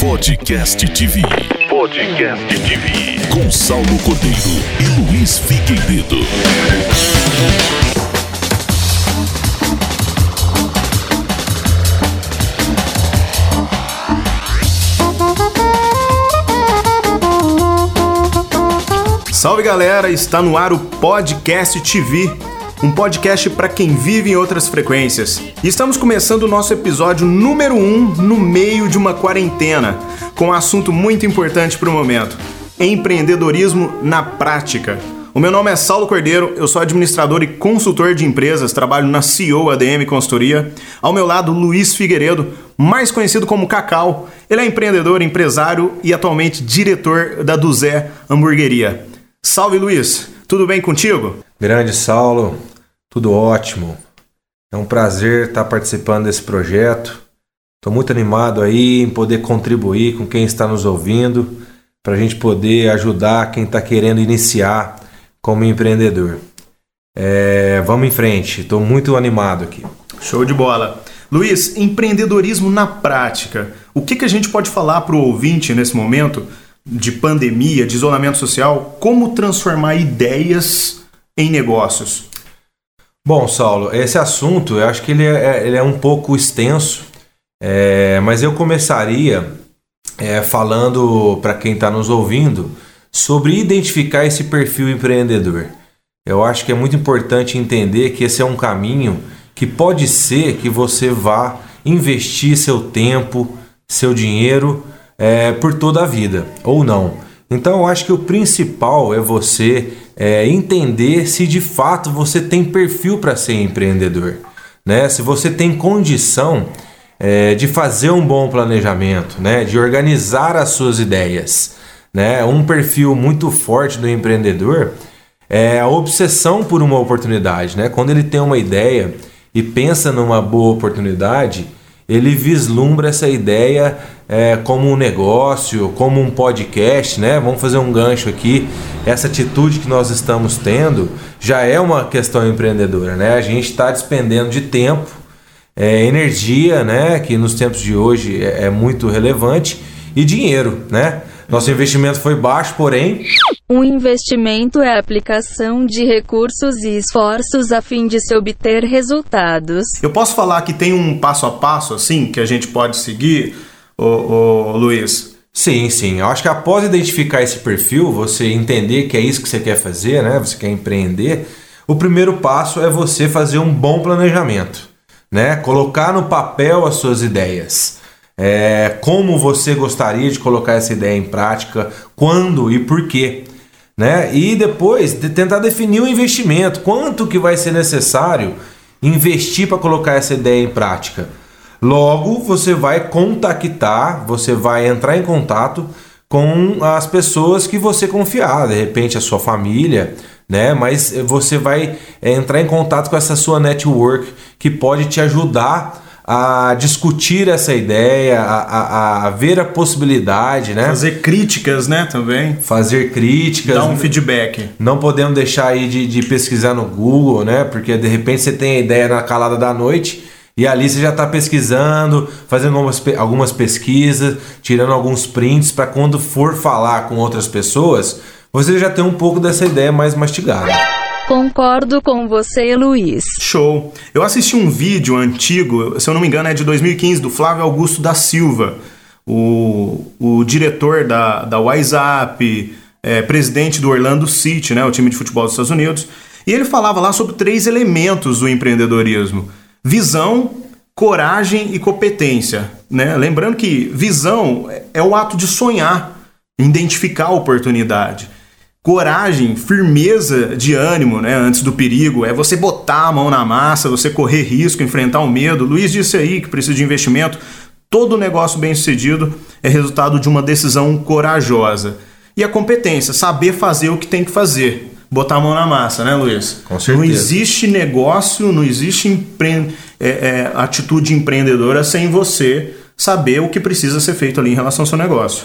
Podcast TV. Podcast TV. Com Saulo Cordeiro e Luiz Figueiredo. Salve galera, está no ar o Podcast TV, um podcast para quem vive em outras frequências. E estamos começando o nosso episódio número 1 um, no meio de uma quarentena, com um assunto muito importante para o momento: empreendedorismo na prática. O meu nome é Saulo Cordeiro, eu sou administrador e consultor de empresas, trabalho na CEO ADM Consultoria. Ao meu lado, Luiz Figueiredo, mais conhecido como Cacau. Ele é empreendedor, empresário e atualmente diretor da Duzé Hamburgueria. Salve Luiz, tudo bem contigo? Grande Saulo, tudo ótimo. É um prazer estar participando desse projeto. Estou muito animado aí em poder contribuir com quem está nos ouvindo, para a gente poder ajudar quem está querendo iniciar como empreendedor. É, vamos em frente, estou muito animado aqui. Show de bola. Luiz, empreendedorismo na prática. O que, que a gente pode falar para o ouvinte nesse momento de pandemia, de isolamento social, como transformar ideias em negócios? Bom, Saulo, esse assunto eu acho que ele é, ele é um pouco extenso, é, mas eu começaria é, falando para quem está nos ouvindo sobre identificar esse perfil empreendedor. Eu acho que é muito importante entender que esse é um caminho que pode ser que você vá investir seu tempo, seu dinheiro é, por toda a vida, ou não. Então eu acho que o principal é você é, entender se de fato você tem perfil para ser empreendedor. Né? Se você tem condição é, de fazer um bom planejamento, né? de organizar as suas ideias. Né? Um perfil muito forte do empreendedor é a obsessão por uma oportunidade. Né? Quando ele tem uma ideia e pensa numa boa oportunidade, ele vislumbra essa ideia é, como um negócio, como um podcast, né? Vamos fazer um gancho aqui. Essa atitude que nós estamos tendo já é uma questão empreendedora, né? A gente está despendendo de tempo, é, energia, né? Que nos tempos de hoje é, é muito relevante e dinheiro, né? Nosso investimento foi baixo, porém. Um investimento é a aplicação de recursos e esforços a fim de se obter resultados. Eu posso falar que tem um passo a passo assim que a gente pode seguir, ô, ô, Luiz? Sim, sim. Eu acho que após identificar esse perfil, você entender que é isso que você quer fazer, né? Você quer empreender. O primeiro passo é você fazer um bom planejamento, né? Colocar no papel as suas ideias é, como você gostaria de colocar essa ideia em prática, quando e por quê. Né? E depois de tentar definir o investimento, quanto que vai ser necessário investir para colocar essa ideia em prática. Logo, você vai contactar, você vai entrar em contato com as pessoas que você confiar, de repente a sua família, né? Mas você vai é, entrar em contato com essa sua network que pode te ajudar a discutir essa ideia, a, a, a, ver a possibilidade, né? Fazer críticas, né, também. Fazer críticas. Dar um feedback. Não podemos deixar aí de, de pesquisar no Google, né? Porque de repente você tem a ideia na calada da noite e ali você já está pesquisando, fazendo algumas, algumas pesquisas, tirando alguns prints para quando for falar com outras pessoas, você já tem um pouco dessa ideia mais mastigada. Concordo com você, Luiz. Show. Eu assisti um vídeo antigo, se eu não me engano é de 2015, do Flávio Augusto da Silva, o, o diretor da, da WhatsApp, é, presidente do Orlando City, né, o time de futebol dos Estados Unidos. E ele falava lá sobre três elementos do empreendedorismo: visão, coragem e competência. Né? Lembrando que visão é o ato de sonhar, identificar a oportunidade coragem, firmeza de ânimo, né, antes do perigo, é você botar a mão na massa, você correr risco, enfrentar o medo. Luiz disse aí que precisa de investimento. Todo negócio bem-sucedido é resultado de uma decisão corajosa. E a competência, saber fazer o que tem que fazer. Botar a mão na massa, né, Luiz? Com certeza. Não existe negócio, não existe empre... é, é, atitude empreendedora sem você saber o que precisa ser feito ali em relação ao seu negócio.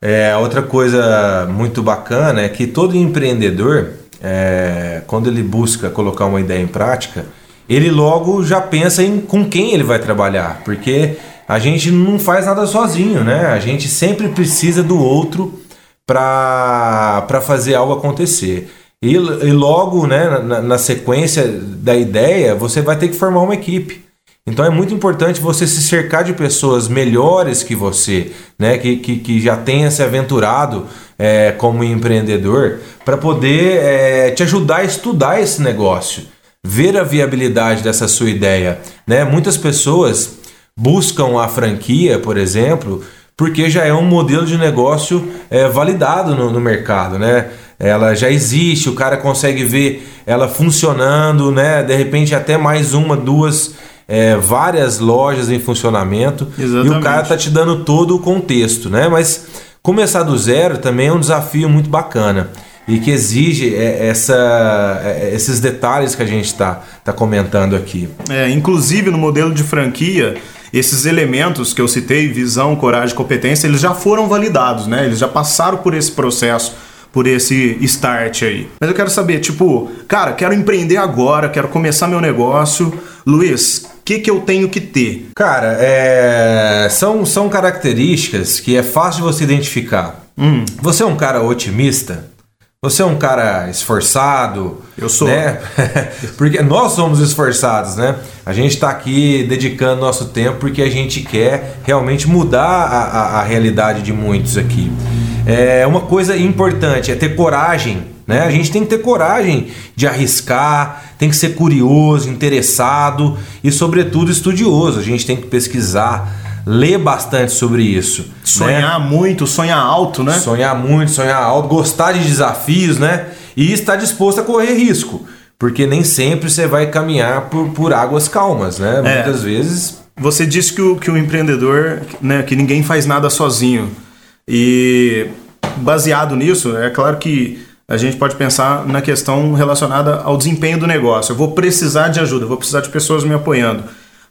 É, outra coisa muito bacana é que todo empreendedor, é, quando ele busca colocar uma ideia em prática, ele logo já pensa em com quem ele vai trabalhar, porque a gente não faz nada sozinho, né? A gente sempre precisa do outro para fazer algo acontecer. E, e logo, né, na, na, sequência da ideia, você vai ter que formar uma equipe. Então é muito importante você se cercar de pessoas melhores que você, né, que, que, que já tenha se aventurado é, como empreendedor, para poder é, te ajudar a estudar esse negócio, ver a viabilidade dessa sua ideia. Né? Muitas pessoas buscam a franquia, por exemplo, porque já é um modelo de negócio é, validado no, no, mercado, né? Ela já existe, o cara consegue ver ela funcionando, né? De repente até mais uma, duas, é, várias lojas em funcionamento Exatamente. e o cara tá te dando todo o contexto, né? Mas começar do zero também é um desafio muito bacana e que exige é, essa, é, esses detalhes que a gente está tá comentando aqui. É, inclusive no modelo de franquia esses elementos que eu citei, visão, coragem, competência, eles já foram validados, né? Eles já passaram por esse processo, por esse start aí. Mas eu quero saber, tipo, cara, quero empreender agora, quero começar meu negócio. Luiz, que, que eu tenho que ter? Cara, é... são, são características que é fácil de você identificar. Hum. Você é um cara otimista? Você é um cara esforçado. Eu sou. Né? porque nós somos esforçados, né? A gente está aqui dedicando nosso tempo porque a gente quer realmente mudar a, a, a realidade de muitos aqui. É uma coisa importante é ter coragem, né? A gente tem que ter coragem de arriscar, tem que ser curioso, interessado e, sobretudo, estudioso. A gente tem que pesquisar ler bastante sobre isso. Sonhar né? muito, sonhar alto, né? Sonhar muito, sonhar alto, gostar de desafios, né? E estar disposto a correr risco. Porque nem sempre você vai caminhar por, por águas calmas, né? É. Muitas vezes. Você disse que o, que o empreendedor, né, que ninguém faz nada sozinho. E baseado nisso, é claro que a gente pode pensar na questão relacionada ao desempenho do negócio. Eu vou precisar de ajuda, eu vou precisar de pessoas me apoiando.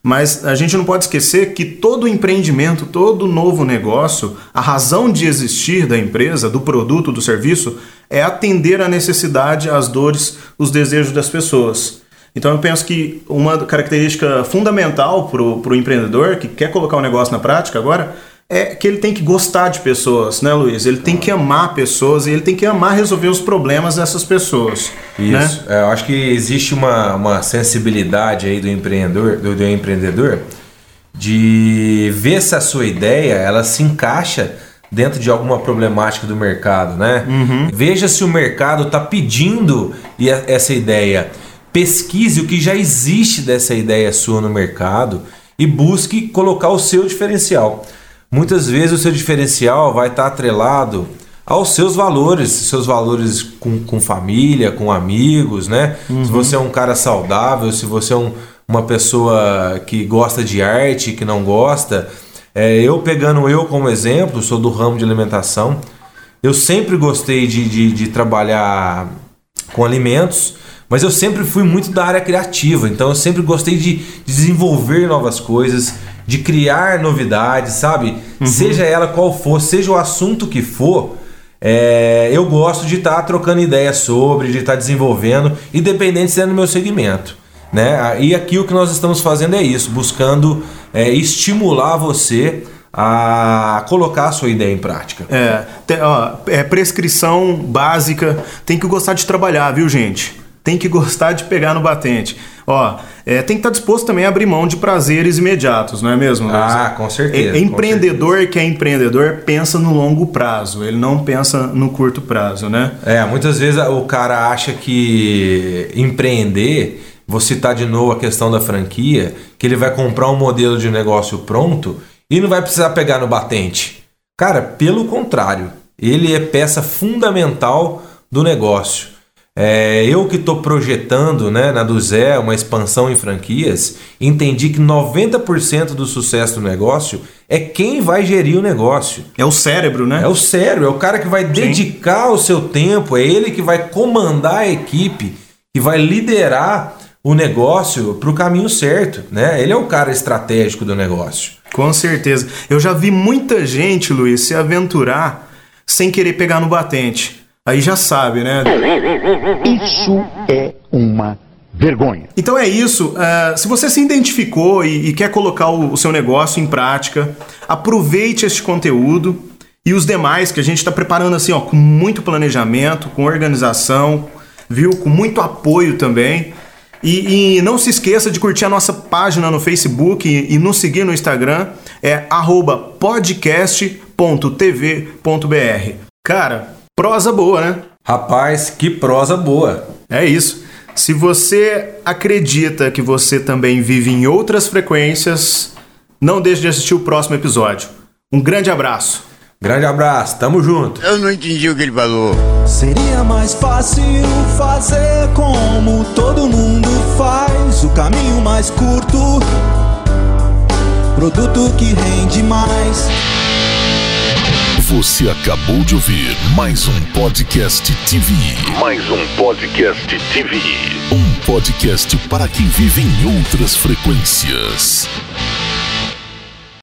Mas a gente não pode esquecer que todo empreendimento, todo novo negócio, a razão de existir da empresa, do produto, do serviço, é atender a necessidade, as dores, os desejos das pessoas. Então eu penso que uma característica fundamental para o empreendedor que quer colocar o negócio na prática agora é que ele tem que gostar de pessoas, né, Luiz? Ele tem que amar pessoas e ele tem que amar resolver os problemas dessas pessoas. Né? Isso. Né? eu acho que existe uma, uma sensibilidade aí do empreendedor, do, do empreendedor de ver se a sua ideia ela se encaixa dentro de alguma problemática do mercado, né? Uhum. Veja se o mercado está pedindo essa ideia. Pesquise o que já existe dessa ideia sua no mercado e busque colocar o seu diferencial. Muitas vezes o seu diferencial vai estar atrelado aos seus valores, seus valores com, com família, com amigos, né? Uhum. Se você é um cara saudável, se você é um, uma pessoa que gosta de arte, que não gosta. É, eu pegando eu como exemplo, sou do ramo de alimentação. Eu sempre gostei de, de, de trabalhar com alimentos, mas eu sempre fui muito da área criativa, então eu sempre gostei de desenvolver novas coisas, de criar novidades, sabe? Uhum. Seja ela qual for, seja o assunto que for, é, eu gosto de estar tá trocando ideias sobre, de estar tá desenvolvendo, independente se é no meu segmento. Né? E aqui o que nós estamos fazendo é isso, buscando é, estimular você a colocar a sua ideia em prática. É, ó, é prescrição básica, tem que gostar de trabalhar, viu gente? Tem que gostar de pegar no batente. Ó, é, tem que estar disposto também a abrir mão de prazeres imediatos, não é mesmo? Ah, com certeza. É, empreendedor certeza. que é empreendedor pensa no longo prazo, ele não pensa no curto prazo, né? É, muitas vezes o cara acha que empreender, vou citar de novo a questão da franquia, que ele vai comprar um modelo de negócio pronto e não vai precisar pegar no batente. Cara, pelo contrário, ele é peça fundamental do negócio. É, eu que estou projetando né, na do Zé uma expansão em franquias, entendi que 90% do sucesso do negócio é quem vai gerir o negócio. É o cérebro, né? É o cérebro, é o cara que vai Sim. dedicar o seu tempo, é ele que vai comandar a equipe, que vai liderar o negócio para o caminho certo. Né? Ele é o cara estratégico do negócio. Com certeza. Eu já vi muita gente, Luiz, se aventurar sem querer pegar no batente. Aí já sabe, né? Isso é uma vergonha. Então é isso. Uh, se você se identificou e, e quer colocar o, o, seu negócio em prática, aproveite este conteúdo e os demais que a gente está preparando assim, ó, com muito planejamento, com organização, viu? Com muito apoio também. E, e não se esqueça de curtir a nossa página no Facebook e, e nos seguir no Instagram, é podcast.tv.br. Cara, prosa boa, né? Rapaz, que prosa boa. É isso. Se você acredita que você também vive em outras frequências, não deixe de assistir o próximo episódio. Um grande abraço. Grande abraço, tamo junto. Eu não entendi o que ele falou. Seria mais fácil fazer como todo mundo faz, o caminho mais curto, produto que rende mais. Você acabou de ouvir mais um podcast TV. Mais um podcast TV. Um podcast para quem vive em outras frequências.